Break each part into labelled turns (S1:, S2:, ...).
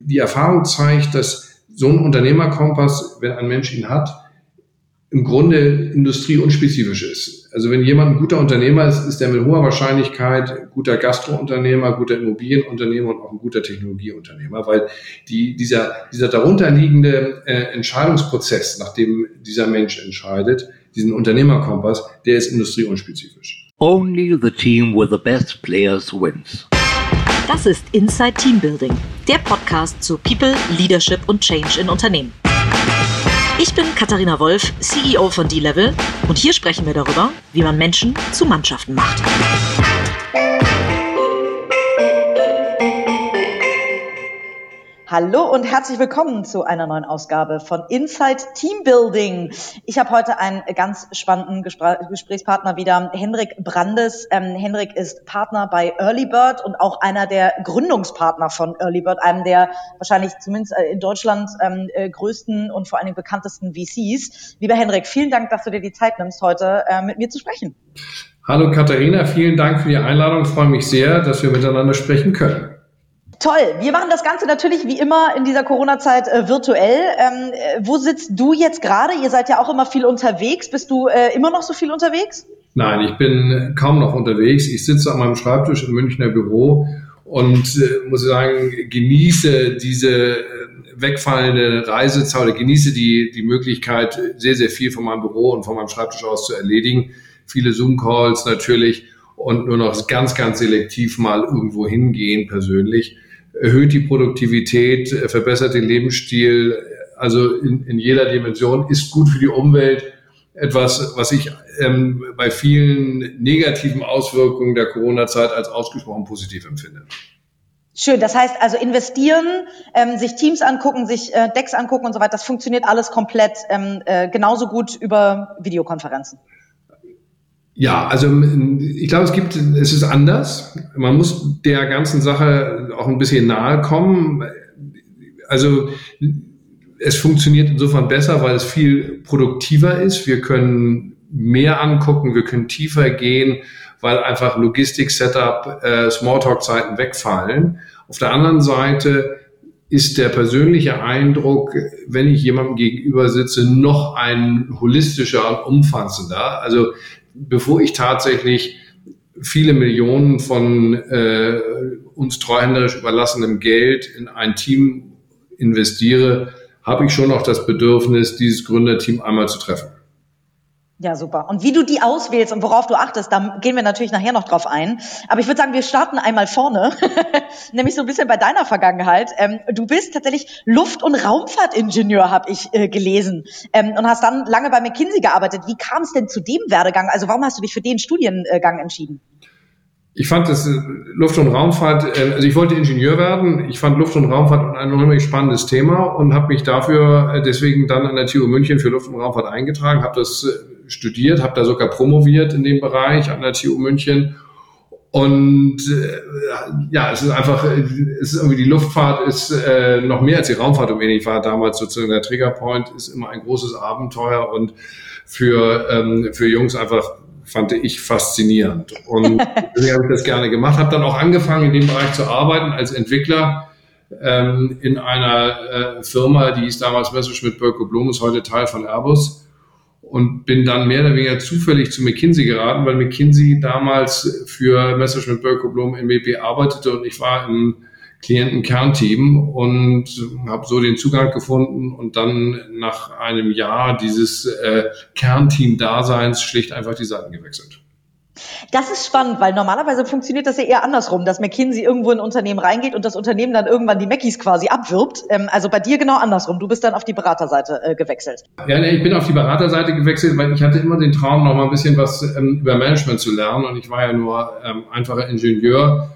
S1: Die Erfahrung zeigt, dass so ein Unternehmerkompass, wenn ein Mensch ihn hat, im Grunde industrieunspezifisch ist. Also wenn jemand ein guter Unternehmer ist, ist er mit hoher Wahrscheinlichkeit guter Gastrounternehmer, guter Immobilienunternehmer und auch ein guter Technologieunternehmer, weil die, dieser, dieser darunterliegende äh, Entscheidungsprozess, nachdem dieser Mensch entscheidet, diesen Unternehmerkompass, der ist industrieunspezifisch.
S2: Only the team with the best players wins.
S3: Das ist Inside Teambuilding, der Podcast zu People, Leadership und Change in Unternehmen. Ich bin Katharina Wolf, CEO von D-Level und hier sprechen wir darüber, wie man Menschen zu Mannschaften macht. Hallo und herzlich willkommen zu einer neuen Ausgabe von Inside Teambuilding. Ich habe heute einen ganz spannenden Gesprächspartner wieder, Hendrik Brandes. Ähm, Hendrik ist Partner bei Earlybird und auch einer der Gründungspartner von Earlybird, einem der wahrscheinlich zumindest äh, in Deutschland ähm, äh, größten und vor allen Dingen bekanntesten VCs. Lieber Hendrik, vielen Dank, dass du dir die Zeit nimmst, heute äh, mit mir zu sprechen.
S1: Hallo Katharina, vielen Dank für die Einladung. Ich freue mich sehr, dass wir miteinander sprechen können.
S3: Toll. Wir machen das Ganze natürlich wie immer in dieser Corona-Zeit äh, virtuell. Ähm, äh, wo sitzt du jetzt gerade? Ihr seid ja auch immer viel unterwegs. Bist du äh, immer noch so viel unterwegs?
S1: Nein, ich bin kaum noch unterwegs. Ich sitze an meinem Schreibtisch im Münchner Büro und äh, muss sagen, genieße diese äh, wegfallende Reisezeit oder genieße die, die Möglichkeit, sehr, sehr viel von meinem Büro und von meinem Schreibtisch aus zu erledigen. Viele Zoom-Calls natürlich und nur noch ganz, ganz selektiv mal irgendwo hingehen persönlich erhöht die Produktivität, äh, verbessert den Lebensstil, also in, in jeder Dimension, ist gut für die Umwelt. Etwas, was ich ähm, bei vielen negativen Auswirkungen der Corona-Zeit als ausgesprochen positiv empfinde.
S3: Schön, das heißt also investieren, ähm, sich Teams angucken, sich äh, Decks angucken und so weiter, das funktioniert alles komplett ähm, äh, genauso gut über Videokonferenzen.
S1: Ja, also ich glaube, es gibt, es ist anders. Man muss der ganzen Sache auch ein bisschen nahe kommen. Also es funktioniert insofern besser, weil es viel produktiver ist. Wir können mehr angucken, wir können tiefer gehen, weil einfach Logistik-Setup, äh, Smalltalk-Zeiten wegfallen. Auf der anderen Seite ist der persönliche Eindruck, wenn ich jemandem gegenüber sitze, noch ein holistischer und umfassender. Also bevor ich tatsächlich viele Millionen von äh, uns treuhänderisch überlassenem Geld in ein Team investiere, habe ich schon noch das Bedürfnis, dieses Gründerteam einmal zu treffen.
S3: Ja, super. Und wie du die auswählst und worauf du achtest, da gehen wir natürlich nachher noch drauf ein. Aber ich würde sagen, wir starten einmal vorne, nämlich so ein bisschen bei deiner Vergangenheit. Ähm, du bist tatsächlich Luft- und Raumfahrtingenieur, habe ich äh, gelesen, ähm, und hast dann lange bei McKinsey gearbeitet. Wie kam es denn zu dem Werdegang? Also warum hast du dich für den Studiengang entschieden?
S1: Ich fand das äh, Luft- und Raumfahrt, äh, also ich wollte Ingenieur werden. Ich fand Luft- und Raumfahrt ein unheimlich spannendes Thema und habe mich dafür äh, deswegen dann an der TU München für Luft- und Raumfahrt eingetragen, habe das studiert, habe da sogar promoviert in dem Bereich an der TU München. Und äh, ja, es ist einfach, es ist irgendwie die Luftfahrt ist äh, noch mehr als die Raumfahrt um Ich war damals sozusagen der Triggerpoint, ist immer ein großes Abenteuer und für, ähm, für Jungs einfach fand ich faszinierend. Und deswegen habe ich das gerne gemacht, habe dann auch angefangen, in dem Bereich zu arbeiten als Entwickler ähm, in einer äh, Firma, die hieß damals Messerschmitt Bölko Blum, ist heute Teil von Airbus und bin dann mehr oder weniger zufällig zu McKinsey geraten, weil McKinsey damals für Messerschmitt Bölko Blum im WP arbeitete und ich war im Klientenkernteam und habe so den Zugang gefunden und dann nach einem Jahr dieses äh, Kernteam-Daseins schlicht einfach die Seiten gewechselt.
S3: Das ist spannend, weil normalerweise funktioniert das ja eher andersrum, dass McKinsey irgendwo in ein Unternehmen reingeht und das Unternehmen dann irgendwann die Mackies quasi abwirbt. Ähm, also bei dir genau andersrum. Du bist dann auf die Beraterseite äh, gewechselt.
S1: Ja, ich bin auf die Beraterseite gewechselt, weil ich hatte immer den Traum, noch mal ein bisschen was ähm, über Management zu lernen und ich war ja nur ähm, einfacher Ingenieur.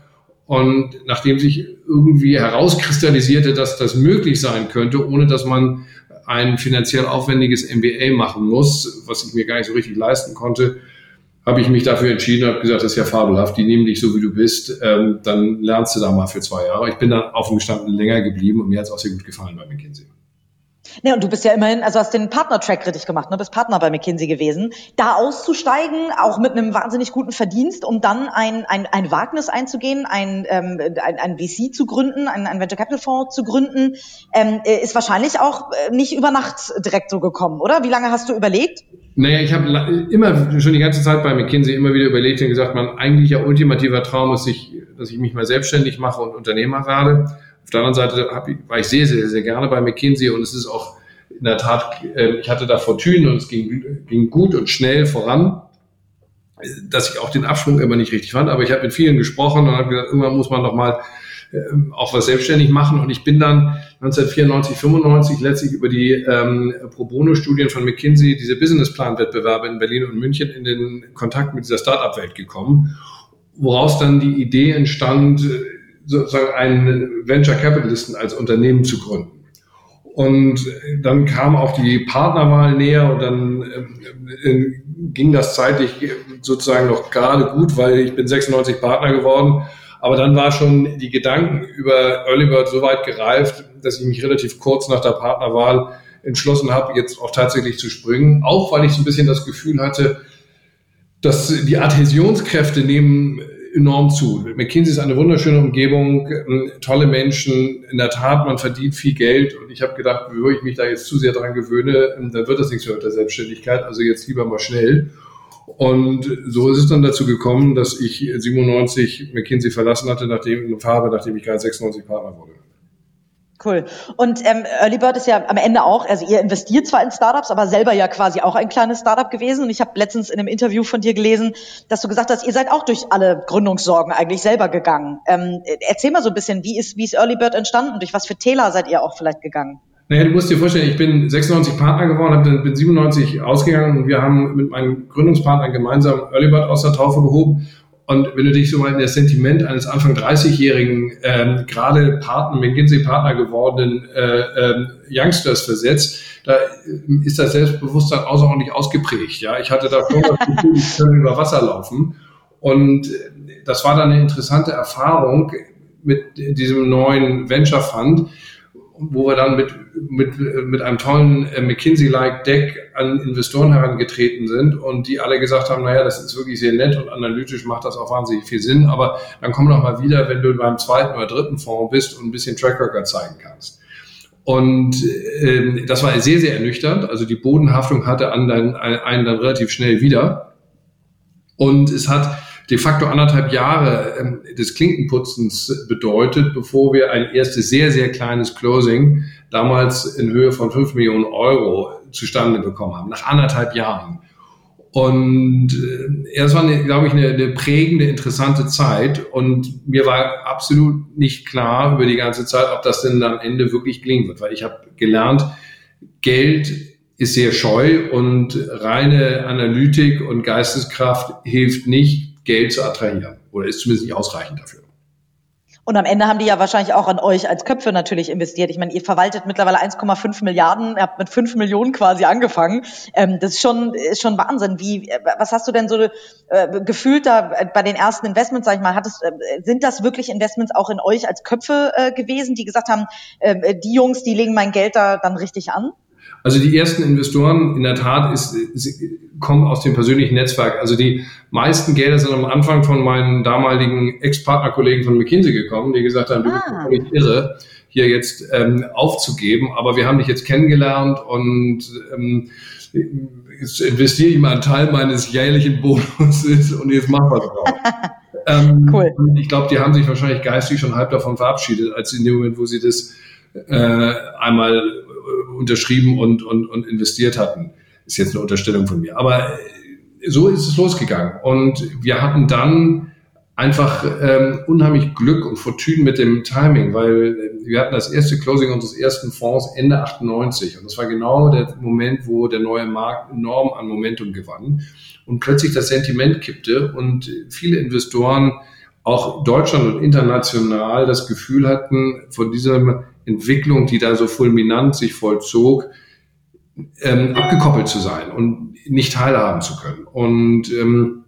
S1: Und nachdem sich irgendwie herauskristallisierte, dass das möglich sein könnte, ohne dass man ein finanziell aufwendiges MBA machen muss, was ich mir gar nicht so richtig leisten konnte, habe ich mich dafür entschieden, habe gesagt, das ist ja fabelhaft, die nehmen dich so, wie du bist, ähm, dann lernst du da mal für zwei Jahre. Ich bin dann offen gestanden länger geblieben und mir hat es auch sehr gut gefallen bei McKinsey.
S3: Ne, und du bist ja immerhin, also hast den Partner-Track richtig gemacht, ne? bist Partner bei McKinsey gewesen. Da auszusteigen, auch mit einem wahnsinnig guten Verdienst, um dann ein, ein, ein Wagnis einzugehen, ein, ähm, ein, ein VC zu gründen, ein, ein Venture Capital Fonds zu gründen, ähm, äh, ist wahrscheinlich auch äh, nicht über Nacht direkt so gekommen, oder? Wie lange hast du überlegt?
S1: Naja, ich habe immer schon die ganze Zeit bei McKinsey immer wieder überlegt und gesagt, mein eigentlicher ultimativer Traum ist, sich, dass ich mich mal selbstständig mache und Unternehmer werde. Auf der anderen Seite ich, war ich sehr, sehr, sehr gerne bei McKinsey und es ist auch in der Tat, äh, ich hatte da Fortune und es ging, ging gut und schnell voran, dass ich auch den Abschwung immer nicht richtig fand. Aber ich habe mit vielen gesprochen und habe gesagt, irgendwann muss man noch mal ähm, auch was selbstständig machen. Und ich bin dann 1994, 95 letztlich über die ähm, Pro Bono-Studien von McKinsey, diese Businessplan-Wettbewerbe in Berlin und München, in den Kontakt mit dieser Start-up-Welt gekommen, woraus dann die Idee entstand, sozusagen einen Venture Capitalisten als Unternehmen zu gründen. Und dann kam auch die Partnerwahl näher und dann äh, äh, ging das zeitlich sozusagen noch gerade gut, weil ich bin 96 Partner geworden. Aber dann war schon die Gedanken über Early Bird so weit gereift, dass ich mich relativ kurz nach der Partnerwahl entschlossen habe, jetzt auch tatsächlich zu springen. Auch weil ich so ein bisschen das Gefühl hatte, dass die Adhäsionskräfte nehmen enorm zu. McKinsey ist eine wunderschöne Umgebung, ähm, tolle Menschen. In der Tat, man verdient viel Geld. Und ich habe gedacht, bevor ich mich da jetzt zu sehr dran gewöhne, ähm, dann wird das nichts mehr mit der Selbstständigkeit. Also jetzt lieber mal schnell. Und so ist es dann dazu gekommen, dass ich 97 McKinsey verlassen hatte, nachdem, Farbe, nachdem ich gerade 96 Partner wurde.
S3: Cool. Und ähm, Early Bird ist ja am Ende auch, also ihr investiert zwar in Startups, aber selber ja quasi auch ein kleines Startup gewesen. Und ich habe letztens in einem Interview von dir gelesen, dass du gesagt hast, ihr seid auch durch alle Gründungssorgen eigentlich selber gegangen. Ähm, erzähl mal so ein bisschen, wie ist, wie ist Early Bird entstanden? Durch was für Täler seid ihr auch vielleicht gegangen?
S1: Naja, du musst dir vorstellen, ich bin 96 Partner geworden, bin 97 ausgegangen und wir haben mit meinen Gründungspartnern gemeinsam Early Bird aus der Taufe gehoben und wenn du dich so mal in das Sentiment eines Anfang 30-jährigen, ähm, gerade Partner, McKinsey-Partner gewordenen äh, ähm, Youngsters versetzt, da äh, ist das Selbstbewusstsein außerordentlich ausgeprägt. Ja, ich hatte da schon das Gefühl, ich kann über Wasser laufen. Und äh, das war dann eine interessante Erfahrung mit diesem neuen Venture Fund, wo wir dann mit, mit, mit einem tollen äh, McKinsey-like Deck an Investoren herangetreten sind und die alle gesagt haben, naja, das ist wirklich sehr nett und analytisch macht das auch wahnsinnig viel Sinn, aber dann komm doch mal wieder, wenn du beim zweiten oder dritten Fonds bist und ein bisschen Track Record zeigen kannst. Und ähm, das war sehr, sehr ernüchternd. Also die Bodenhaftung hatte einen dann, einen dann relativ schnell wieder. Und es hat de facto anderthalb Jahre ähm, des Klinkenputzens bedeutet, bevor wir ein erstes sehr, sehr kleines Closing damals in Höhe von fünf Millionen Euro zustande bekommen haben, nach anderthalb Jahren. Und äh, das war, glaube ich, eine, eine prägende, interessante Zeit. Und mir war absolut nicht klar über die ganze Zeit, ob das denn am Ende wirklich gelingen wird. Weil ich habe gelernt, Geld ist sehr scheu und reine Analytik und Geisteskraft hilft nicht, Geld zu attrahieren oder ist zumindest nicht ausreichend dafür.
S3: Und am Ende haben die ja wahrscheinlich auch an euch als Köpfe natürlich investiert. Ich meine, ihr verwaltet mittlerweile 1,5 Milliarden, ihr habt mit 5 Millionen quasi angefangen. Ähm, das ist schon, ist schon Wahnsinn. Wie, äh, was hast du denn so äh, gefühlt da bei den ersten Investments, sag ich mal, hattest, äh, sind das wirklich Investments auch in euch als Köpfe äh, gewesen, die gesagt haben, äh, die Jungs, die legen mein Geld da dann richtig an?
S1: Also die ersten Investoren in der Tat ist, kommen aus dem persönlichen Netzwerk. Also die meisten Gelder sind am Anfang von meinen damaligen Ex-Partnerkollegen von McKinsey gekommen, die gesagt haben, du bist ah. völlig irre, hier jetzt ähm, aufzugeben, aber wir haben dich jetzt kennengelernt und ähm, jetzt investiere ich mal einen Teil meines jährlichen Bonuses und jetzt mach was drauf. ähm, cool. Ich glaube, die haben sich wahrscheinlich geistig schon halb davon verabschiedet, als in dem Moment, wo sie das äh, einmal unterschrieben und, und, und investiert hatten. Ist jetzt eine Unterstellung von mir. Aber äh, so ist es losgegangen. Und wir hatten dann einfach ähm, unheimlich Glück und Fortune mit dem Timing, weil äh, wir hatten das erste Closing unseres ersten Fonds Ende 98 und das war genau der Moment, wo der neue Markt enorm an Momentum gewann und plötzlich das Sentiment kippte und viele Investoren auch Deutschland und international das Gefühl hatten, von diesem Entwicklung, die da so fulminant sich vollzog, ähm, abgekoppelt zu sein und nicht teilhaben zu können. Und ähm,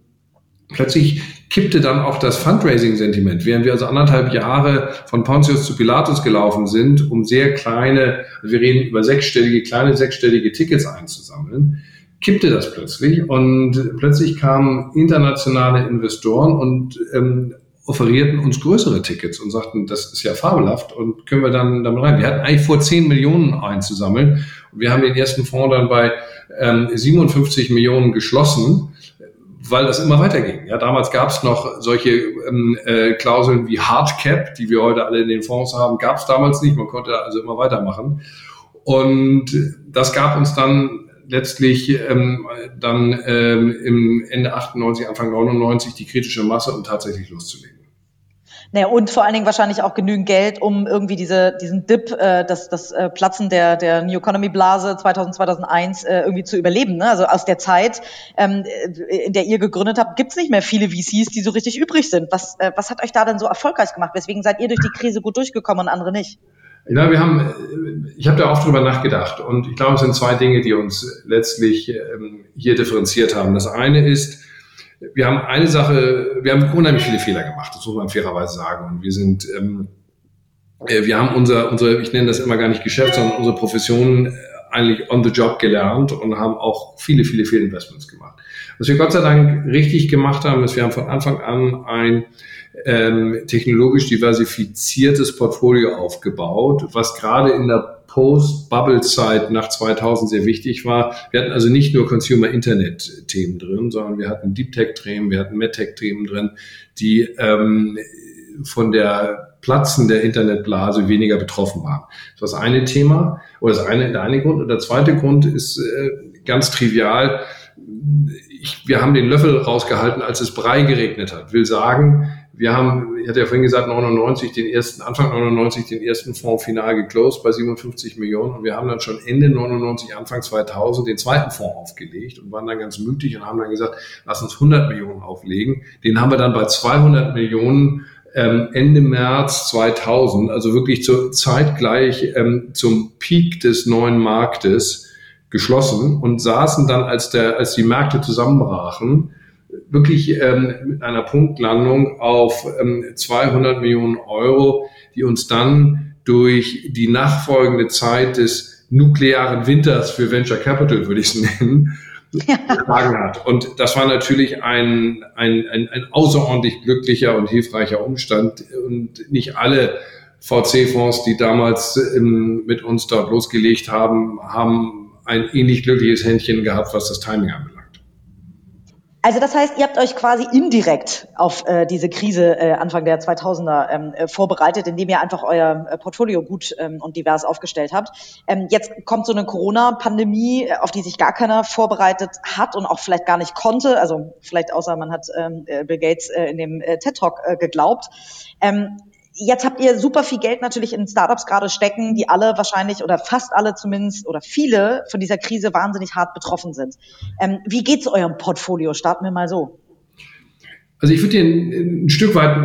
S1: plötzlich kippte dann auch das Fundraising-Sentiment, während wir also anderthalb Jahre von Pontius zu Pilatus gelaufen sind, um sehr kleine, wir reden über sechsstellige, kleine sechsstellige Tickets einzusammeln, kippte das plötzlich und plötzlich kamen internationale Investoren und ähm, offerierten uns größere Tickets und sagten, das ist ja fabelhaft und können wir dann damit rein. Wir hatten eigentlich vor 10 Millionen einzusammeln und wir haben den ersten Fonds dann bei ähm, 57 Millionen geschlossen weil das immer weiterging. Ja, damals gab es noch solche ähm, äh, Klauseln wie Hardcap, die wir heute alle in den Fonds haben, gab es damals nicht. Man konnte also immer weitermachen. Und das gab uns dann letztlich ähm, dann ähm, im Ende 98, Anfang 99 die kritische Masse, um tatsächlich loszulegen.
S3: Naja, und vor allen Dingen wahrscheinlich auch genügend Geld, um irgendwie diese, diesen Dip, äh, das, das äh, Platzen der, der New Economy Blase 2000, 2001 äh, irgendwie zu überleben. Ne? Also aus der Zeit, ähm, in der ihr gegründet habt, gibt's nicht mehr viele VCs, die so richtig übrig sind. Was, äh, was hat euch da denn so erfolgreich gemacht? Weswegen seid ihr durch die Krise gut durchgekommen und andere nicht?
S1: Ja, wir haben, ich habe da oft drüber nachgedacht und ich glaube, es sind zwei Dinge, die uns letztlich ähm, hier differenziert haben. Das eine ist, wir haben eine Sache, wir haben unheimlich viele Fehler gemacht, das muss man fairerweise sagen. Und wir sind, ähm, äh, wir haben unser, unser, ich nenne das immer gar nicht Geschäft, sondern unsere Profession äh, eigentlich on the job gelernt und haben auch viele, viele Fehlinvestments gemacht. Was wir Gott sei Dank richtig gemacht haben, ist, wir haben von Anfang an ein ähm, technologisch diversifiziertes Portfolio aufgebaut, was gerade in der Post-Bubble-Zeit nach 2000 sehr wichtig war. Wir hatten also nicht nur Consumer-Internet-Themen drin, sondern wir hatten Deep Tech-Themen, wir hatten MedTech-Themen drin, die ähm, von der Platzen der Internetblase weniger betroffen waren. Das war das eine Thema oder das eine, der eine Grund. Und der zweite Grund ist äh, ganz trivial. Ich, wir haben den Löffel rausgehalten, als es Brei geregnet hat. Will sagen, wir haben, ich hatte ja vorhin gesagt, 99 den ersten, Anfang 99 den ersten Fonds final geclosed bei 57 Millionen und wir haben dann schon Ende 99, Anfang 2000 den zweiten Fonds aufgelegt und waren dann ganz mutig und haben dann gesagt, lass uns 100 Millionen auflegen. Den haben wir dann bei 200 Millionen ähm, Ende März 2000, also wirklich zu, zeitgleich ähm, zum Peak des neuen Marktes geschlossen und saßen dann, als der, als die Märkte zusammenbrachen, wirklich ähm, mit einer Punktlandung auf ähm, 200 Millionen Euro, die uns dann durch die nachfolgende Zeit des nuklearen Winters für Venture Capital, würde ich es nennen, getragen hat. Und das war natürlich ein, ein, ein, ein außerordentlich glücklicher und hilfreicher Umstand. Und nicht alle VC-Fonds, die damals ähm, mit uns dort losgelegt haben, haben ein ähnlich glückliches Händchen gehabt, was das Timing anbelangt.
S3: Also das heißt, ihr habt euch quasi indirekt auf äh, diese Krise äh, Anfang der 2000er ähm, äh, vorbereitet, indem ihr einfach euer äh, Portfolio gut ähm, und divers aufgestellt habt. Ähm, jetzt kommt so eine Corona-Pandemie, äh, auf die sich gar keiner vorbereitet hat und auch vielleicht gar nicht konnte. Also vielleicht außer man hat ähm, äh, Bill Gates äh, in dem äh, TED Talk äh, geglaubt. Jetzt habt ihr super viel Geld natürlich in Startups gerade stecken, die alle wahrscheinlich oder fast alle zumindest oder viele von dieser Krise wahnsinnig hart betroffen sind. Ähm, wie geht's eurem Portfolio? Starten wir mal so.
S1: Also ich würde dir ein, ein Stück weit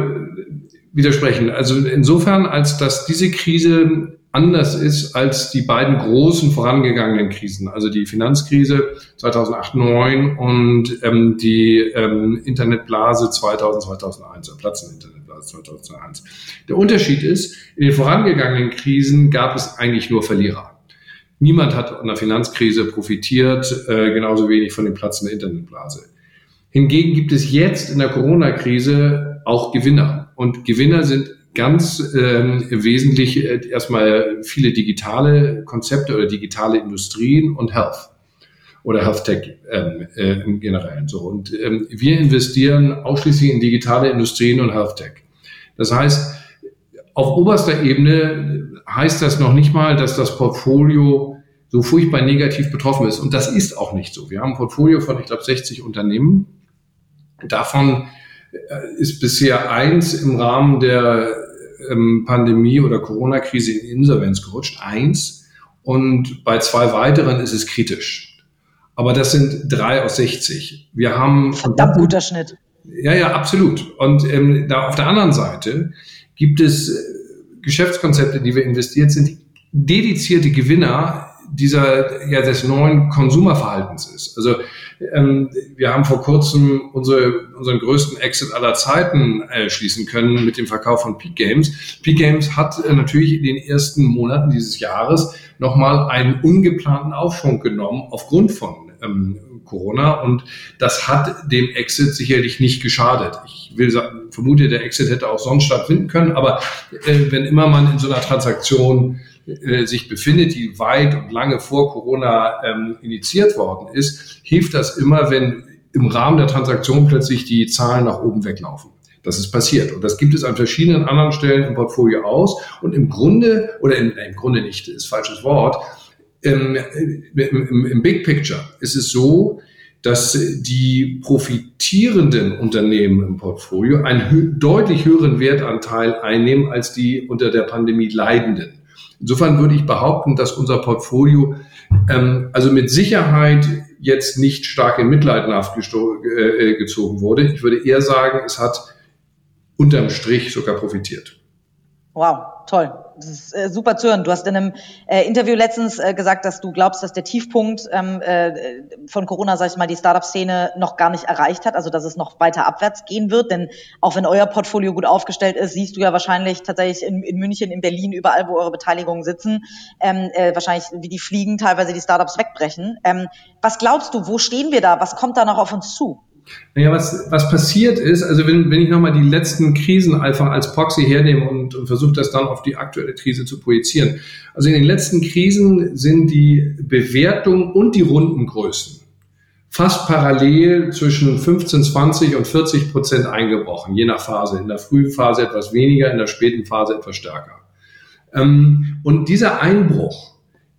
S1: widersprechen. Also insofern, als dass diese Krise anders ist als die beiden großen vorangegangenen Krisen, also die Finanzkrise 2008-2009 und ähm, die ähm, Internetblase 2000, 2001, der Platzen Internetblase 2001. Der Unterschied ist, in den vorangegangenen Krisen gab es eigentlich nur Verlierer. Niemand hat an der Finanzkrise profitiert, äh, genauso wenig von dem Platzen der Internetblase. Hingegen gibt es jetzt in der Corona-Krise auch Gewinner. Und Gewinner sind ganz ähm, wesentlich äh, erstmal viele digitale Konzepte oder digitale Industrien und Health oder Health Tech ähm, äh, im Generellen. So und ähm, wir investieren ausschließlich in digitale Industrien und Health Tech. Das heißt, auf oberster Ebene heißt das noch nicht mal, dass das Portfolio so furchtbar negativ betroffen ist. Und das ist auch nicht so. Wir haben ein Portfolio von, ich glaube, 60 Unternehmen. Davon ist bisher eins im Rahmen der ähm, Pandemie oder Corona-Krise in Insolvenz gerutscht, eins. Und bei zwei weiteren ist es kritisch. Aber das sind drei aus 60. Wir haben.
S3: Verdammt guter Schnitt.
S1: Ja, ja, absolut. Und ähm, da auf der anderen Seite gibt es äh, Geschäftskonzepte, die wir investiert sind, dedizierte Gewinner, dieser ja des neuen Konsumerverhaltens ist. Also ähm, wir haben vor kurzem unsere, unseren größten Exit aller Zeiten äh, schließen können mit dem Verkauf von Peak Games. Peak Games hat äh, natürlich in den ersten Monaten dieses Jahres nochmal einen ungeplanten Aufschwung genommen aufgrund von ähm, Corona und das hat dem Exit sicherlich nicht geschadet. Ich will sagen, vermute, der Exit hätte auch sonst stattfinden können, aber äh, wenn immer man in so einer Transaktion äh, sich befindet, die weit und lange vor Corona ähm, initiiert worden ist, hilft das immer, wenn im Rahmen der Transaktion plötzlich die Zahlen nach oben weglaufen. Das ist passiert. Und das gibt es an verschiedenen anderen Stellen im Portfolio aus. Und im Grunde, oder im, im Grunde nicht, ist falsches Wort, im, im, im Big Picture ist es so, dass die profitierenden Unternehmen im Portfolio einen hö deutlich höheren Wertanteil einnehmen als die unter der Pandemie leidenden. Insofern würde ich behaupten, dass unser Portfolio ähm, also mit Sicherheit jetzt nicht stark in Mitleidenschaft äh, gezogen wurde. Ich würde eher sagen, es hat unterm Strich sogar profitiert.
S3: Wow, toll. Das ist äh, super zu hören. Du hast in einem äh, Interview letztens äh, gesagt, dass du glaubst, dass der Tiefpunkt ähm, äh, von Corona, sag ich mal, die Startup-Szene noch gar nicht erreicht hat, also dass es noch weiter abwärts gehen wird. Denn auch wenn euer Portfolio gut aufgestellt ist, siehst du ja wahrscheinlich tatsächlich in, in München, in Berlin, überall, wo eure Beteiligungen sitzen, ähm, äh, wahrscheinlich wie die Fliegen teilweise die Startups wegbrechen. Ähm, was glaubst du, wo stehen wir da? Was kommt da noch auf uns zu?
S1: Naja, was, was passiert ist, also wenn, wenn ich nochmal die letzten Krisen einfach als Proxy hernehme und, und versuche das dann auf die aktuelle Krise zu projizieren. Also in den letzten Krisen sind die Bewertungen und die Rundengrößen fast parallel zwischen 15, 20 und 40 Prozent eingebrochen, je nach Phase. In der frühen Phase etwas weniger, in der späten Phase etwas stärker. Ähm, und dieser Einbruch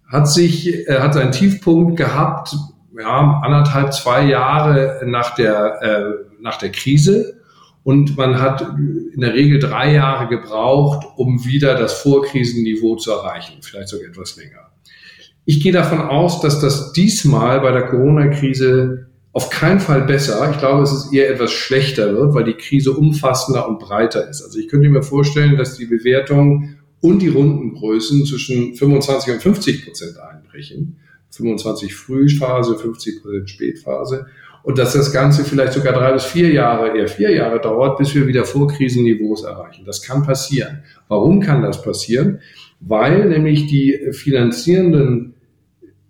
S1: hat sich, äh, hat seinen Tiefpunkt gehabt ja, anderthalb, zwei Jahre nach der, äh, nach der Krise. Und man hat in der Regel drei Jahre gebraucht, um wieder das Vorkrisenniveau zu erreichen, vielleicht sogar etwas länger. Ich gehe davon aus, dass das diesmal bei der Corona-Krise auf keinen Fall besser. Ich glaube, es ist eher etwas schlechter wird, weil die Krise umfassender und breiter ist. Also ich könnte mir vorstellen, dass die Bewertung und die Rundengrößen zwischen 25 und 50 Prozent einbrechen. 25 Frühphase, 50 Prozent Spätphase. Und dass das Ganze vielleicht sogar drei bis vier Jahre, eher vier Jahre dauert, bis wir wieder Vorkrisenniveaus erreichen. Das kann passieren. Warum kann das passieren? Weil nämlich die finanzierenden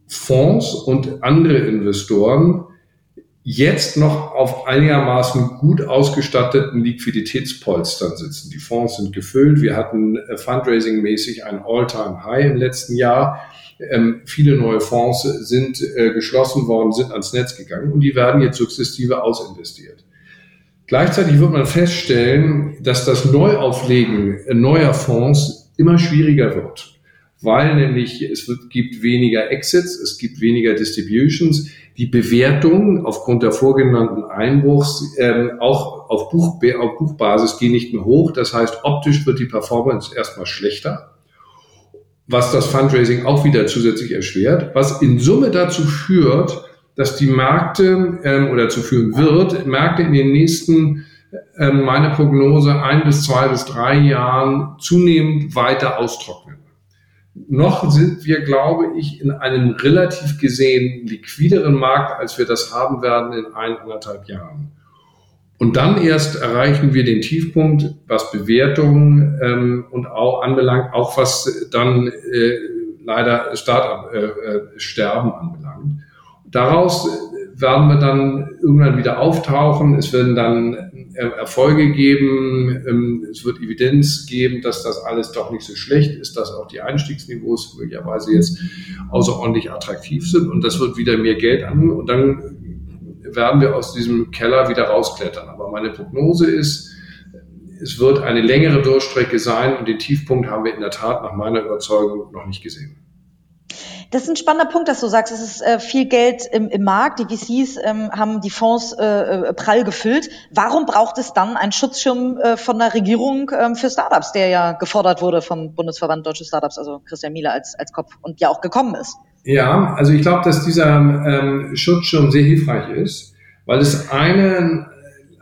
S1: Fonds und andere Investoren jetzt noch auf einigermaßen gut ausgestatteten Liquiditätspolstern sitzen. Die Fonds sind gefüllt. Wir hatten äh, fundraising-mäßig ein All-Time-High im letzten Jahr. Ähm, viele neue Fonds sind äh, geschlossen worden, sind ans Netz gegangen und die werden jetzt sukzessive ausinvestiert. Gleichzeitig wird man feststellen, dass das Neuauflegen neuer Fonds immer schwieriger wird, weil nämlich es wird, gibt weniger Exits, es gibt weniger Distributions, die Bewertungen aufgrund der vorgenannten Einbruchs ähm, auch auf, Buch, auf Buchbasis gehen nicht mehr hoch. Das heißt, optisch wird die Performance erstmal schlechter was das Fundraising auch wieder zusätzlich erschwert, was in Summe dazu führt, dass die Märkte ähm, oder zu führen wird, Märkte in den nächsten, ähm, meine Prognose, ein bis zwei bis drei Jahren zunehmend weiter austrocknen. Noch sind wir, glaube ich, in einem relativ gesehen liquideren Markt, als wir das haben werden in ein, anderthalb Jahren. Und dann erst erreichen wir den Tiefpunkt, was Bewertungen ähm, und auch anbelangt, auch was dann äh, leider Start-up-Sterben äh, äh anbelangt. Daraus werden wir dann irgendwann wieder auftauchen. Es werden dann äh, Erfolge geben. Ähm, es wird Evidenz geben, dass das alles doch nicht so schlecht ist, dass auch die Einstiegsniveaus möglicherweise jetzt außerordentlich attraktiv sind. Und das wird wieder mehr Geld an. Und dann werden wir aus diesem Keller wieder rausklettern. Aber meine Prognose ist, es wird eine längere Durchstrecke sein und den Tiefpunkt haben wir in der Tat nach meiner Überzeugung noch nicht gesehen.
S3: Das ist ein spannender Punkt, dass du sagst, es ist äh, viel Geld im, im Markt. Die VCs ähm, haben die Fonds äh, äh, prall gefüllt. Warum braucht es dann einen Schutzschirm äh, von der Regierung ähm, für Startups, der ja gefordert wurde vom Bundesverband Deutsche Startups, also Christian Miele als, als Kopf und ja auch gekommen ist?
S1: Ja, also ich glaube, dass dieser ähm, Schutzschirm sehr hilfreich ist, weil es einen,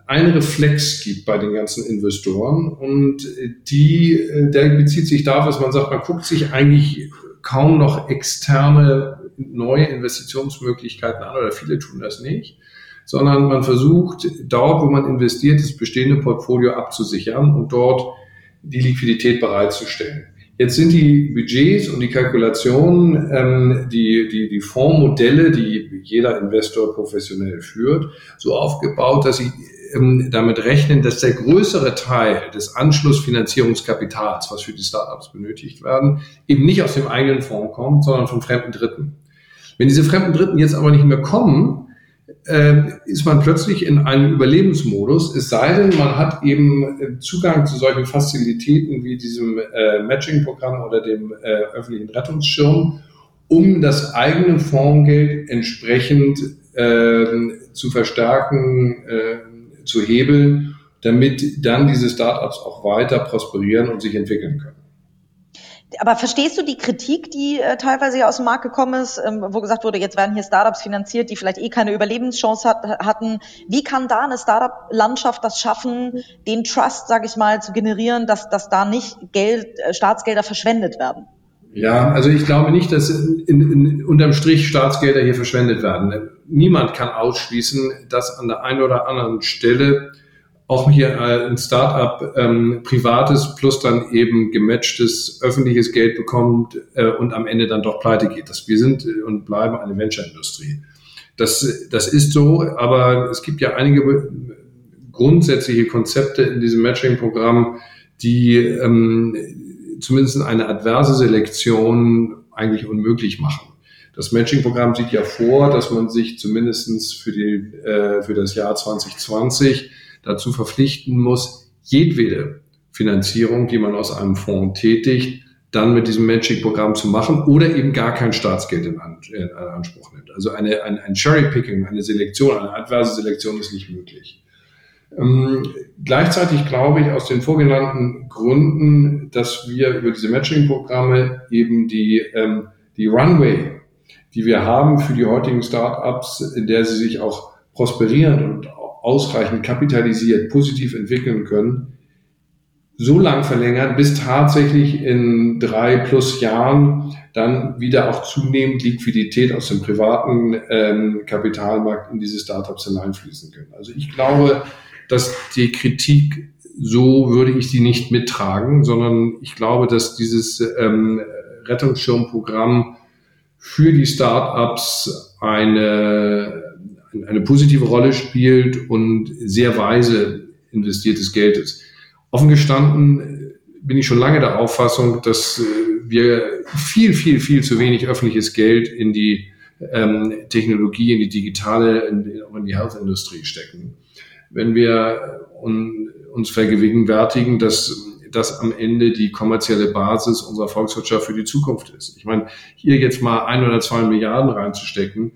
S1: einen Reflex gibt bei den ganzen Investoren und die, äh, der bezieht sich darauf, dass man sagt, man guckt sich eigentlich kaum noch externe neue Investitionsmöglichkeiten an oder viele tun das nicht, sondern man versucht dort, wo man investiert, das bestehende Portfolio abzusichern und dort die Liquidität bereitzustellen. Jetzt sind die Budgets und die Kalkulationen, ähm, die, die, die Fondsmodelle, die jeder Investor professionell führt, so aufgebaut, dass sie ähm, damit rechnen, dass der größere Teil des Anschlussfinanzierungskapitals, was für die Startups benötigt werden, eben nicht aus dem eigenen Fonds kommt, sondern von fremden Dritten. Wenn diese fremden Dritten jetzt aber nicht mehr kommen, ist man plötzlich in einem Überlebensmodus, es sei denn, man hat eben äh, Zugang zu solchen Fazilitäten wie diesem äh, Matching-Programm oder dem äh, öffentlichen Rettungsschirm, um das eigene Fondsgeld entsprechend äh, zu verstärken, äh, zu hebeln, damit dann diese Startups auch weiter prosperieren und sich entwickeln können.
S3: Aber verstehst du die Kritik, die äh, teilweise ja aus dem Markt gekommen ist, ähm, wo gesagt wurde, jetzt werden hier Startups finanziert, die vielleicht eh keine Überlebenschance hat, hatten? Wie kann da eine Startup-Landschaft das schaffen, den Trust, sage ich mal, zu generieren, dass, dass da nicht Geld, äh, Staatsgelder verschwendet werden?
S1: Ja, also ich glaube nicht, dass in, in, unterm Strich Staatsgelder hier verschwendet werden. Niemand kann ausschließen, dass an der einen oder anderen Stelle auch hier äh, ein Startup ähm, privates plus dann eben gematchtes öffentliches Geld bekommt äh, und am Ende dann doch pleite geht. Das, wir sind äh, und bleiben eine Venture-Industrie. Das, das ist so, aber es gibt ja einige grundsätzliche Konzepte in diesem Matching-Programm, die ähm, zumindest eine adverse Selektion eigentlich unmöglich machen. Das Matching-Programm sieht ja vor, dass man sich zumindestens für, die, äh, für das Jahr 2020 dazu verpflichten muss, jedwede Finanzierung, die man aus einem Fonds tätigt, dann mit diesem Matching-Programm zu machen oder eben gar kein Staatsgeld in, Anspruch nimmt. Also eine, ein, ein Cherry-Picking, eine Selektion, eine adverse Selektion ist nicht möglich. Ähm, gleichzeitig glaube ich aus den vorgenannten Gründen, dass wir über diese Matching-Programme eben die, ähm, die Runway, die wir haben für die heutigen Startups, in der sie sich auch prosperieren und ausreichend kapitalisiert positiv entwickeln können, so lang verlängern, bis tatsächlich in drei plus Jahren dann wieder auch zunehmend Liquidität aus dem privaten ähm, Kapitalmarkt in diese Startups hineinfließen können. Also ich glaube, dass die Kritik, so würde ich sie nicht mittragen, sondern ich glaube, dass dieses ähm, Rettungsschirmprogramm für die Startups eine eine positive Rolle spielt und sehr weise investiertes Geld ist. Offen gestanden äh, bin ich schon lange der Auffassung, dass äh, wir viel, viel, viel zu wenig öffentliches Geld in die ähm, Technologie, in die digitale, in, in die Health-Industrie stecken. Wenn wir un, uns vergegenwärtigen, dass das am Ende die kommerzielle Basis unserer Volkswirtschaft für die Zukunft ist. Ich meine, hier jetzt mal ein oder zwei Milliarden reinzustecken,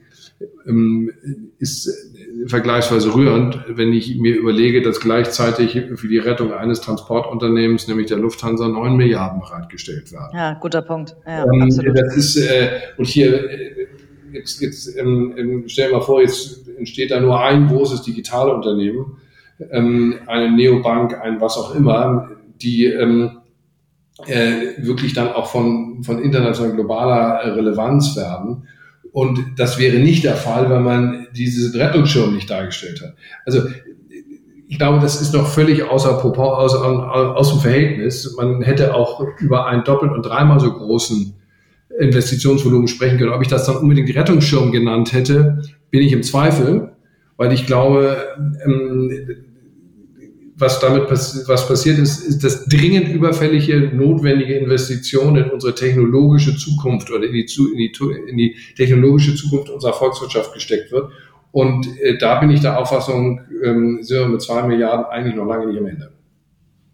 S1: ist äh, vergleichsweise rührend, wenn ich mir überlege, dass gleichzeitig für die Rettung eines Transportunternehmens, nämlich der Lufthansa, neun Milliarden bereitgestellt werden.
S3: Ja, guter Punkt. Ja,
S1: ähm, absolut. Das ist, äh, und hier, äh, jetzt, jetzt ähm, ähm, stell dir mal vor, jetzt entsteht da nur ein großes Digitalunternehmen, ähm, eine Neobank, ein was auch immer, die ähm, äh, wirklich dann auch von, von internationaler globaler Relevanz werden und das wäre nicht der Fall, wenn man diesen Rettungsschirm nicht dargestellt hat. Also ich glaube, das ist noch völlig außer, aus, aus dem Verhältnis. Man hätte auch über einen doppelt und dreimal so großen Investitionsvolumen sprechen können. Ob ich das dann unbedingt Rettungsschirm genannt hätte, bin ich im Zweifel, weil ich glaube, ähm, was damit pass was passiert ist, ist, dass dringend überfällige, notwendige Investitionen in unsere technologische Zukunft oder in die, in die, in die technologische Zukunft unserer Volkswirtschaft gesteckt wird. Und äh, da bin ich der Auffassung, ähm, sind wir mit zwei Milliarden eigentlich noch lange nicht am Ende.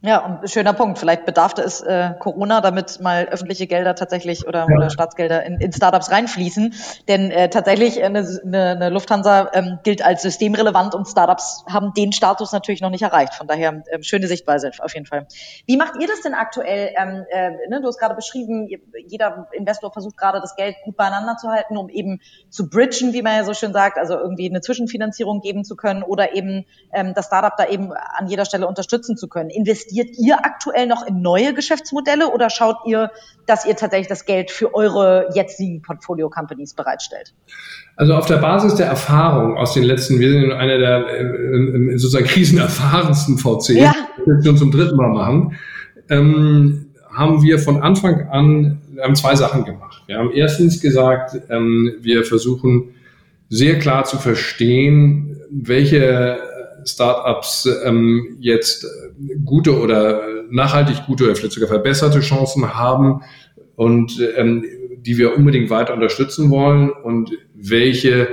S3: Ja, und schöner Punkt. Vielleicht bedarf es äh, Corona, damit mal öffentliche Gelder tatsächlich oder, ja. oder Staatsgelder in, in Startups reinfließen. Denn äh, tatsächlich eine, eine, eine Lufthansa ähm, gilt als systemrelevant und Startups haben den Status natürlich noch nicht erreicht. Von daher äh, schöne Sichtweise auf jeden Fall. Wie macht ihr das denn aktuell? Ähm, äh, ne, du hast gerade beschrieben, jeder Investor versucht gerade das Geld gut beieinander zu halten, um eben zu bridgen, wie man ja so schön sagt, also irgendwie eine Zwischenfinanzierung geben zu können oder eben ähm, das Startup da eben an jeder Stelle unterstützen zu können. Investieren investiert ihr aktuell noch in neue Geschäftsmodelle oder schaut ihr, dass ihr tatsächlich das Geld für eure jetzigen Portfolio-Companies bereitstellt?
S1: Also auf der Basis der Erfahrung aus den letzten, wir sind einer der äh, äh sozusagen krisenerfahrensten VC, ja. die wir schon zum dritten Mal machen, ähm, haben wir von Anfang an haben zwei Sachen gemacht. Wir haben erstens gesagt, ähm, wir versuchen sehr klar zu verstehen, welche Startups ähm, jetzt gute oder nachhaltig gute oder vielleicht sogar verbesserte Chancen haben und ähm, die wir unbedingt weiter unterstützen wollen und welche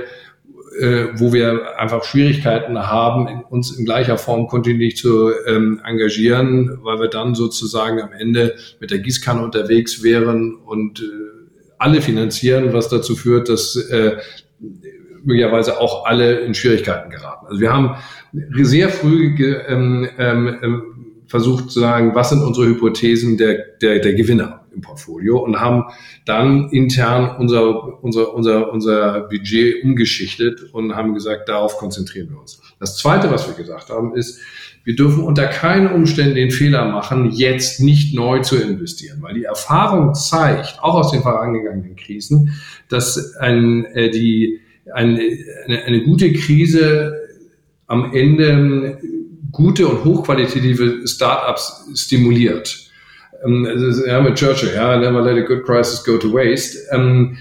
S1: äh, wo wir einfach Schwierigkeiten haben, uns in gleicher Form kontinuierlich zu ähm, engagieren, weil wir dann sozusagen am Ende mit der Gießkanne unterwegs wären und äh, alle finanzieren, was dazu führt, dass äh, möglicherweise auch alle in Schwierigkeiten geraten. Also wir haben sehr früh ähm, ähm, ähm, versucht zu sagen, was sind unsere Hypothesen der, der, der Gewinner im Portfolio und haben dann intern unser, unser, unser, unser Budget umgeschichtet und haben gesagt, darauf konzentrieren wir uns. Das Zweite, was wir gesagt haben, ist, wir dürfen unter keinen Umständen den Fehler machen, jetzt nicht neu zu investieren, weil die Erfahrung zeigt, auch aus den vorangegangenen Krisen, dass ein, äh, die, ein, eine, eine gute Krise am Ende gute und hochqualitative Startups stimuliert. Ähm, also, ja, mit Churchill, ja, never let a good crisis go to waste. Ähm,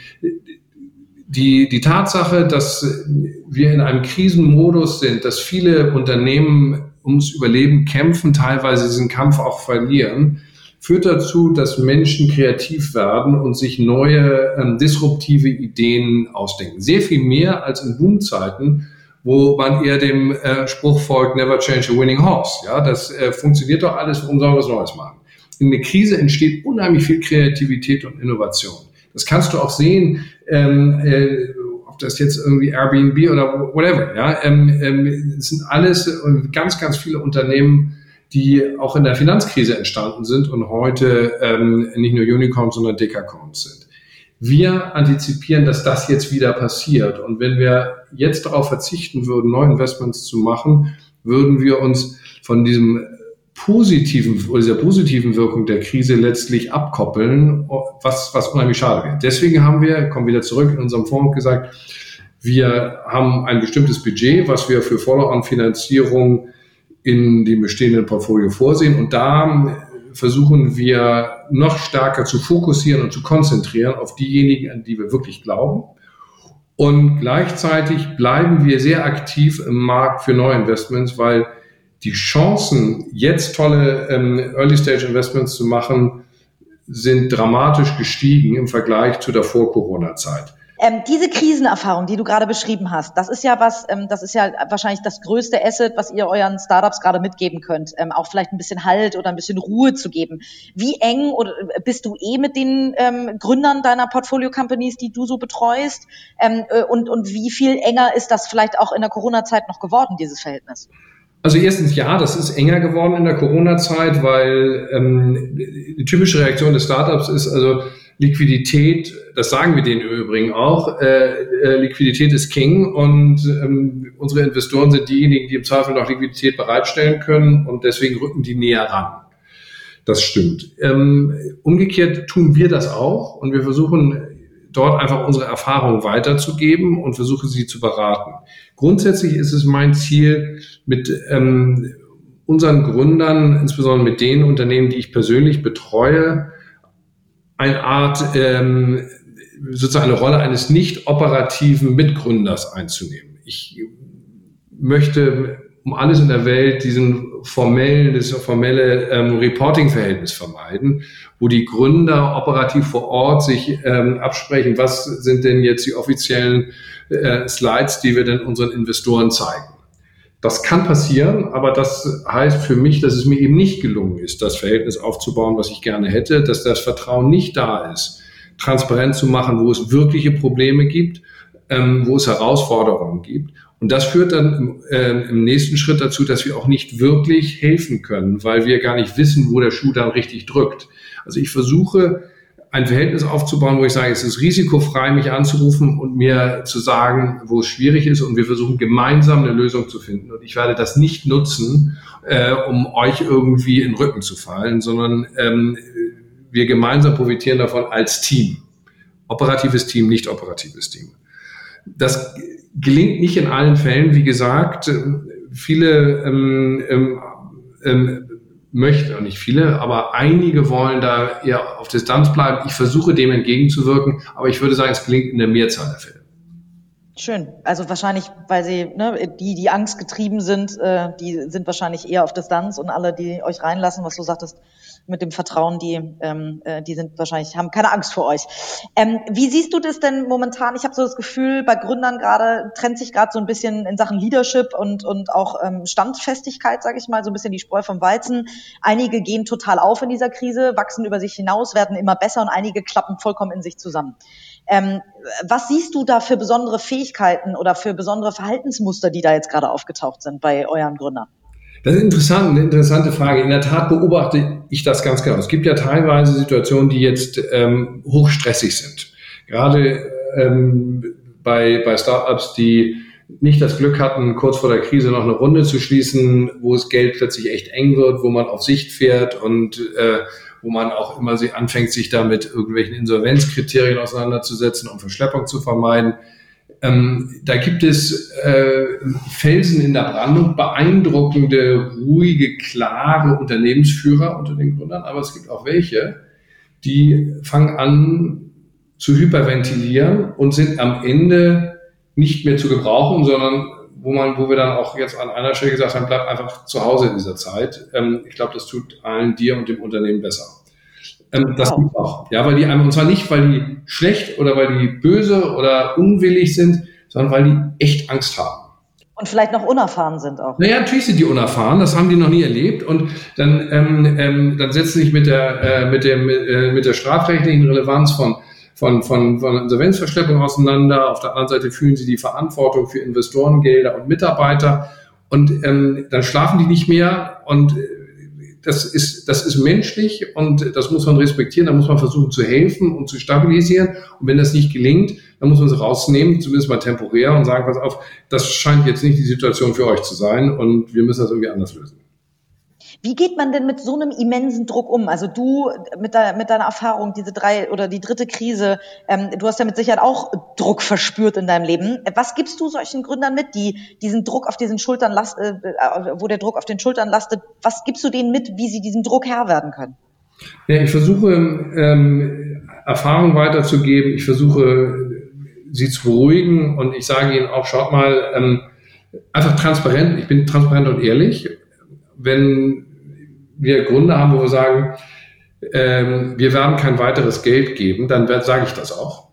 S1: die, die Tatsache, dass wir in einem Krisenmodus sind, dass viele Unternehmen ums Überleben kämpfen, teilweise diesen Kampf auch verlieren, führt dazu, dass Menschen kreativ werden und sich neue ähm, disruptive Ideen ausdenken. Sehr viel mehr als in Boomzeiten, wo man eher dem äh, Spruch folgt, never change a winning horse. Ja, das äh, funktioniert doch alles, warum sollen wir was Neues machen? In der Krise entsteht unheimlich viel Kreativität und Innovation. Das kannst du auch sehen, ähm, äh, ob das jetzt irgendwie Airbnb oder whatever. Ja, ähm, ähm, es sind alles äh, ganz, ganz viele Unternehmen, die auch in der Finanzkrise entstanden sind und heute ähm, nicht nur Unicorns, sondern Dekacorns sind. Wir antizipieren, dass das jetzt wieder passiert. Und wenn wir jetzt darauf verzichten würden, neue Investments zu machen, würden wir uns von diesem positiven dieser positiven Wirkung der Krise letztlich abkoppeln, was, was unheimlich schade wäre. Deswegen haben wir, kommen wieder zurück in unserem Fonds gesagt, wir haben ein bestimmtes Budget, was wir für Follow-on-Finanzierung in dem bestehenden Portfolio vorsehen. Und da versuchen wir noch stärker zu fokussieren und zu konzentrieren auf diejenigen, an die wir wirklich glauben. Und gleichzeitig bleiben wir sehr aktiv im Markt für Neuinvestments, weil die Chancen, jetzt tolle ähm, Early-Stage-Investments zu machen, sind dramatisch gestiegen im Vergleich zu der Vor-Corona-Zeit.
S3: Ähm, diese Krisenerfahrung, die du gerade beschrieben hast, das ist ja was, ähm, das ist ja wahrscheinlich das größte Asset, was ihr euren Startups gerade mitgeben könnt, ähm, auch vielleicht ein bisschen Halt oder ein bisschen Ruhe zu geben. Wie eng oder äh, bist du eh mit den ähm, Gründern deiner Portfolio-Companies, die du so betreust? Ähm, äh, und, und wie viel enger ist das vielleicht auch in der Corona-Zeit noch geworden, dieses Verhältnis?
S1: Also erstens ja, das ist enger geworden in der Corona-Zeit, weil ähm, die typische Reaktion des Startups ist also Liquidität, das sagen wir denen im Übrigen auch, äh, äh, Liquidität ist King und ähm, unsere Investoren sind diejenigen, die im Zweifel noch Liquidität bereitstellen können und deswegen rücken die näher ran. Das stimmt. Ähm, umgekehrt tun wir das auch und wir versuchen dort einfach unsere Erfahrungen weiterzugeben und versuchen sie zu beraten. Grundsätzlich ist es mein Ziel, mit ähm, unseren Gründern, insbesondere mit den Unternehmen, die ich persönlich betreue, eine Art, ähm, sozusagen eine Rolle eines nicht operativen Mitgründers einzunehmen. Ich möchte um alles in der Welt diesen formellen, das formelle ähm, Reporting-Verhältnis vermeiden, wo die Gründer operativ vor Ort sich ähm, absprechen, was sind denn jetzt die offiziellen äh, Slides, die wir denn unseren Investoren zeigen. Das kann passieren, aber das heißt für mich, dass es mir eben nicht gelungen ist, das Verhältnis aufzubauen, was ich gerne hätte, dass das Vertrauen nicht da ist, transparent zu machen, wo es wirkliche Probleme gibt, ähm, wo es Herausforderungen gibt. Und das führt dann äh, im nächsten Schritt dazu, dass wir auch nicht wirklich helfen können, weil wir gar nicht wissen, wo der Schuh dann richtig drückt. Also ich versuche ein Verhältnis aufzubauen, wo ich sage, es ist risikofrei, mich anzurufen und mir zu sagen, wo es schwierig ist und wir versuchen gemeinsam eine Lösung zu finden. Und ich werde das nicht nutzen, äh, um euch irgendwie in den Rücken zu fallen, sondern ähm, wir gemeinsam profitieren davon als Team. Operatives Team, nicht operatives Team. Das gelingt nicht in allen Fällen, wie gesagt. Viele ähm, ähm, ähm möchten, und nicht viele, aber einige wollen da eher auf Distanz bleiben. Ich versuche dem entgegenzuwirken, aber ich würde sagen, es gelingt in der Mehrzahl der Fälle.
S3: Schön. Also wahrscheinlich, weil sie, ne, die, die Angst getrieben sind, äh, die sind wahrscheinlich eher auf Distanz und alle, die euch reinlassen, was du sagtest, mit dem Vertrauen, die, ähm, äh, die sind wahrscheinlich, haben keine Angst vor euch. Ähm, wie siehst du das denn momentan? Ich habe so das Gefühl, bei Gründern gerade trennt sich gerade so ein bisschen in Sachen Leadership und, und auch ähm, Standfestigkeit, sage ich mal, so ein bisschen die Spreu vom Weizen. Einige gehen total auf in dieser Krise, wachsen über sich hinaus, werden immer besser und einige klappen vollkommen in sich zusammen. Ähm, was siehst du da für besondere Fähigkeiten oder für besondere Verhaltensmuster, die da jetzt gerade aufgetaucht sind bei euren Gründern?
S1: Das ist interessant, eine interessante Frage. In der Tat beobachte ich das ganz genau. Es gibt ja teilweise Situationen, die jetzt ähm, hochstressig sind. Gerade ähm, bei, bei Startups, die nicht das Glück hatten, kurz vor der Krise noch eine Runde zu schließen, wo es Geld plötzlich echt eng wird, wo man auf Sicht fährt und äh, wo man auch immer anfängt, sich da mit irgendwelchen Insolvenzkriterien auseinanderzusetzen, um Verschleppung zu vermeiden. Ähm, da gibt es äh, Felsen in der Brandung, beeindruckende, ruhige, klare Unternehmensführer unter den Gründern, aber es gibt auch welche, die fangen an zu hyperventilieren und sind am Ende nicht mehr zu gebrauchen, sondern wo man, wo wir dann auch jetzt an einer Stelle gesagt haben, bleib einfach zu Hause in dieser Zeit. Ähm, ich glaube, das tut allen dir und dem Unternehmen besser. Ähm, das wow. auch. Ja, weil die und zwar nicht, weil die schlecht oder weil die böse oder unwillig sind, sondern weil die echt Angst haben.
S3: Und vielleicht noch unerfahren sind auch.
S1: Naja, natürlich sind die unerfahren, das haben die noch nie erlebt. Und dann, ähm, ähm, dann setzen sich mit der, äh, mit, dem, äh, mit der strafrechtlichen Relevanz von, von, von, von Insolvenzverschleppung auseinander. Auf der anderen Seite fühlen sie die Verantwortung für Investorengelder und Mitarbeiter. Und ähm, dann schlafen die nicht mehr und das ist, das ist menschlich und das muss man respektieren. Da muss man versuchen zu helfen und zu stabilisieren. Und wenn das nicht gelingt, dann muss man sie rausnehmen, zumindest mal temporär und sagen, pass auf, das scheint jetzt nicht die Situation für euch zu sein und wir müssen das irgendwie anders lösen.
S3: Wie geht man denn mit so einem immensen Druck um? Also du mit, de, mit deiner Erfahrung, diese drei oder die dritte Krise, ähm, du hast ja mit Sicherheit auch Druck verspürt in deinem Leben. Was gibst du solchen Gründern mit, die diesen Druck auf diesen Schultern last, äh, wo der Druck auf den Schultern lastet? Was gibst du denen mit, wie sie diesem Druck Herr werden können?
S1: Ja, ich versuche ähm, Erfahrung weiterzugeben. Ich versuche sie zu beruhigen und ich sage ihnen auch, schaut mal, ähm, einfach transparent. Ich bin transparent und ehrlich. Wenn wir Gründe haben, wo wir sagen, ähm, wir werden kein weiteres Geld geben, dann sage ich das auch.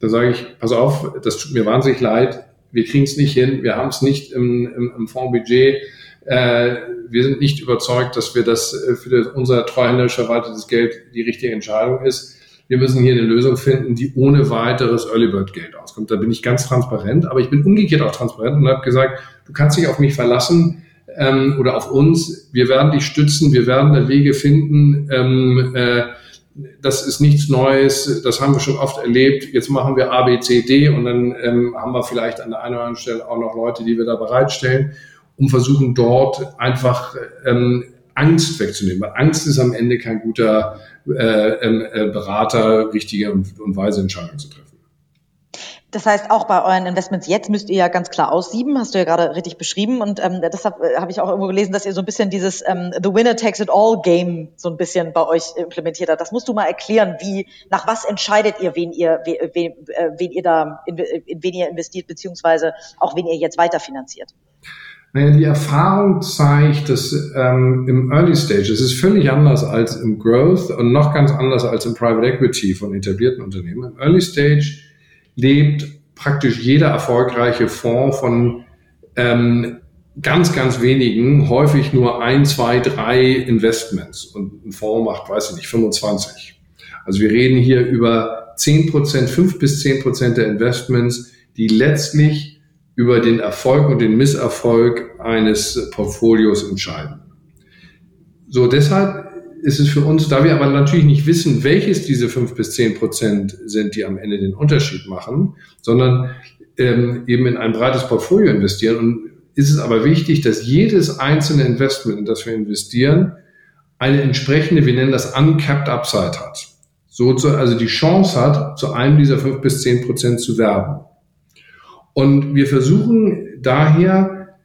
S1: Dann sage ich, pass auf, das tut mir wahnsinnig leid, wir kriegen es nicht hin, wir haben es nicht im, im, im Fondsbudget, äh, wir sind nicht überzeugt, dass wir das äh, für unser treuhänderisch verwaltetes Geld die richtige Entscheidung ist. Wir müssen hier eine Lösung finden, die ohne weiteres Early Bird Geld auskommt. Da bin ich ganz transparent, aber ich bin umgekehrt auch transparent und habe gesagt, du kannst dich auf mich verlassen ähm, oder auf uns. Wir werden dich stützen, wir werden da Wege finden. Ähm, äh, das ist nichts Neues, das haben wir schon oft erlebt. Jetzt machen wir A, B, C, D und dann ähm, haben wir vielleicht an der einen oder anderen Stelle auch noch Leute, die wir da bereitstellen, um versuchen dort einfach ähm, Angst wegzunehmen. Weil Angst ist am Ende kein guter äh, ähm, äh, Berater, richtige und, und weise Entscheidungen zu treffen.
S3: Das heißt, auch bei euren Investments jetzt müsst ihr ja ganz klar aussieben, hast du ja gerade richtig beschrieben. Und ähm, deshalb äh, habe ich auch irgendwo gelesen, dass ihr so ein bisschen dieses ähm, The Winner Takes It All Game so ein bisschen bei euch implementiert habt. Das musst du mal erklären, wie, nach was entscheidet ihr, wen ihr, wen, äh, wen ihr da, in, in wen ihr investiert, beziehungsweise auch wen ihr jetzt weiterfinanziert?
S1: Naja, die Erfahrung zeigt, dass ähm, im Early Stage, es ist völlig anders als im Growth und noch ganz anders als im Private Equity von etablierten Unternehmen. Im Early Stage lebt praktisch jeder erfolgreiche Fonds von ähm, ganz, ganz wenigen, häufig nur ein, zwei, drei Investments. Und ein Fonds macht, weiß ich nicht, 25. Also wir reden hier über 10 Prozent, 5 bis 10 Prozent der Investments, die letztlich über den Erfolg und den Misserfolg eines Portfolios entscheiden. So, deshalb ist es für uns, da wir aber natürlich nicht wissen, welches diese fünf bis zehn Prozent sind, die am Ende den Unterschied machen, sondern ähm, eben in ein breites Portfolio investieren. Und ist es aber wichtig, dass jedes einzelne Investment, in das wir investieren, eine entsprechende, wir nennen das uncapped Upside hat. So zu, also die Chance hat, zu einem dieser fünf bis zehn Prozent zu werben. Und wir versuchen daher,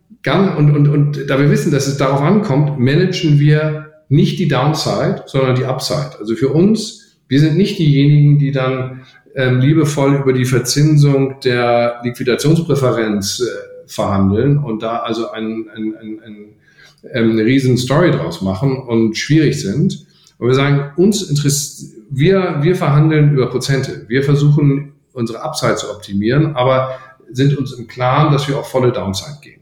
S1: und, und, und da wir wissen, dass es darauf ankommt, managen wir nicht die Downside, sondern die Upside. Also für uns, wir sind nicht diejenigen, die dann ähm, liebevoll über die Verzinsung der Liquidationspräferenz äh, verhandeln und da also ein, ein, ein, ein, ähm, eine riesen Story draus machen und schwierig sind. Und wir sagen, uns interessiert, wir, wir verhandeln über Prozente. Wir versuchen, unsere Upside zu optimieren, aber sind uns im Klaren, dass wir auf volle Downside gehen.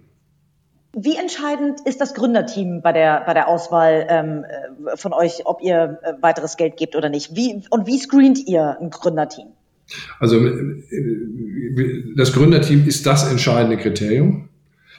S3: Wie entscheidend ist das Gründerteam bei der, bei der Auswahl ähm, äh, von euch, ob ihr äh, weiteres Geld gebt oder nicht? Wie, und wie screent ihr ein Gründerteam?
S1: Also äh, das Gründerteam ist das entscheidende Kriterium.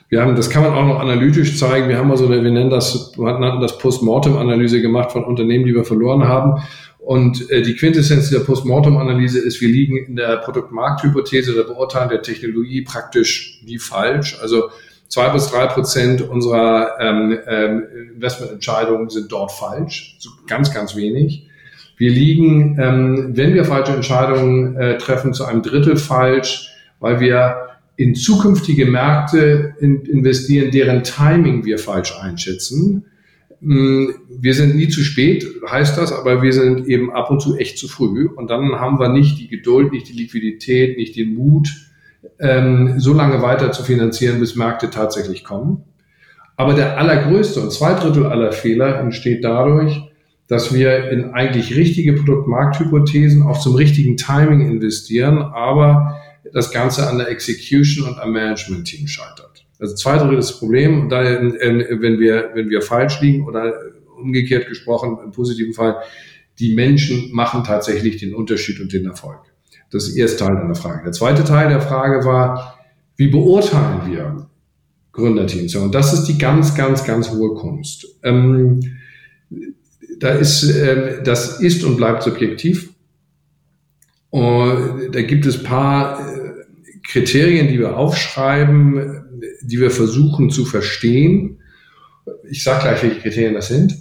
S1: Wir haben, das kann man auch noch analytisch zeigen. Wir haben also wir nennen das, nannten das Postmortem-Analyse gemacht von Unternehmen, die wir verloren haben. Und die Quintessenz der Postmortem-Analyse ist, wir liegen in der Produktmarkthypothese der Beurteilung der Technologie praktisch nie falsch. Also zwei bis drei Prozent unserer ähm, ähm, Investmententscheidungen sind dort falsch, so ganz, ganz wenig. Wir liegen, ähm, wenn wir falsche Entscheidungen äh, treffen, zu einem Drittel falsch, weil wir in zukünftige Märkte in, investieren, deren Timing wir falsch einschätzen. Mm, wir sind nie zu spät, heißt das, aber wir sind eben ab und zu echt zu früh. Und dann haben wir nicht die Geduld, nicht die Liquidität, nicht den Mut, ähm, so lange weiter zu finanzieren, bis Märkte tatsächlich kommen. Aber der allergrößte und zwei Drittel aller Fehler entsteht dadurch, dass wir in eigentlich richtige Produktmarkthypothesen auch zum richtigen Timing investieren, aber das Ganze an der Execution und am Management-Team scheitert. Also zwei Drittel ist das Problem. Und da, äh, wenn wir, wenn wir falsch liegen oder umgekehrt gesprochen, im positiven Fall, die Menschen machen tatsächlich den Unterschied und den Erfolg. Das ist der erste Teil deiner Frage. Der zweite Teil der Frage war, wie beurteilen wir Gründerteams? Und das ist die ganz, ganz, ganz hohe Kunst. Ähm, da ist, ähm, das ist und bleibt subjektiv. Und da gibt es paar äh, Kriterien, die wir aufschreiben, die wir versuchen zu verstehen. Ich sage gleich, welche Kriterien das sind.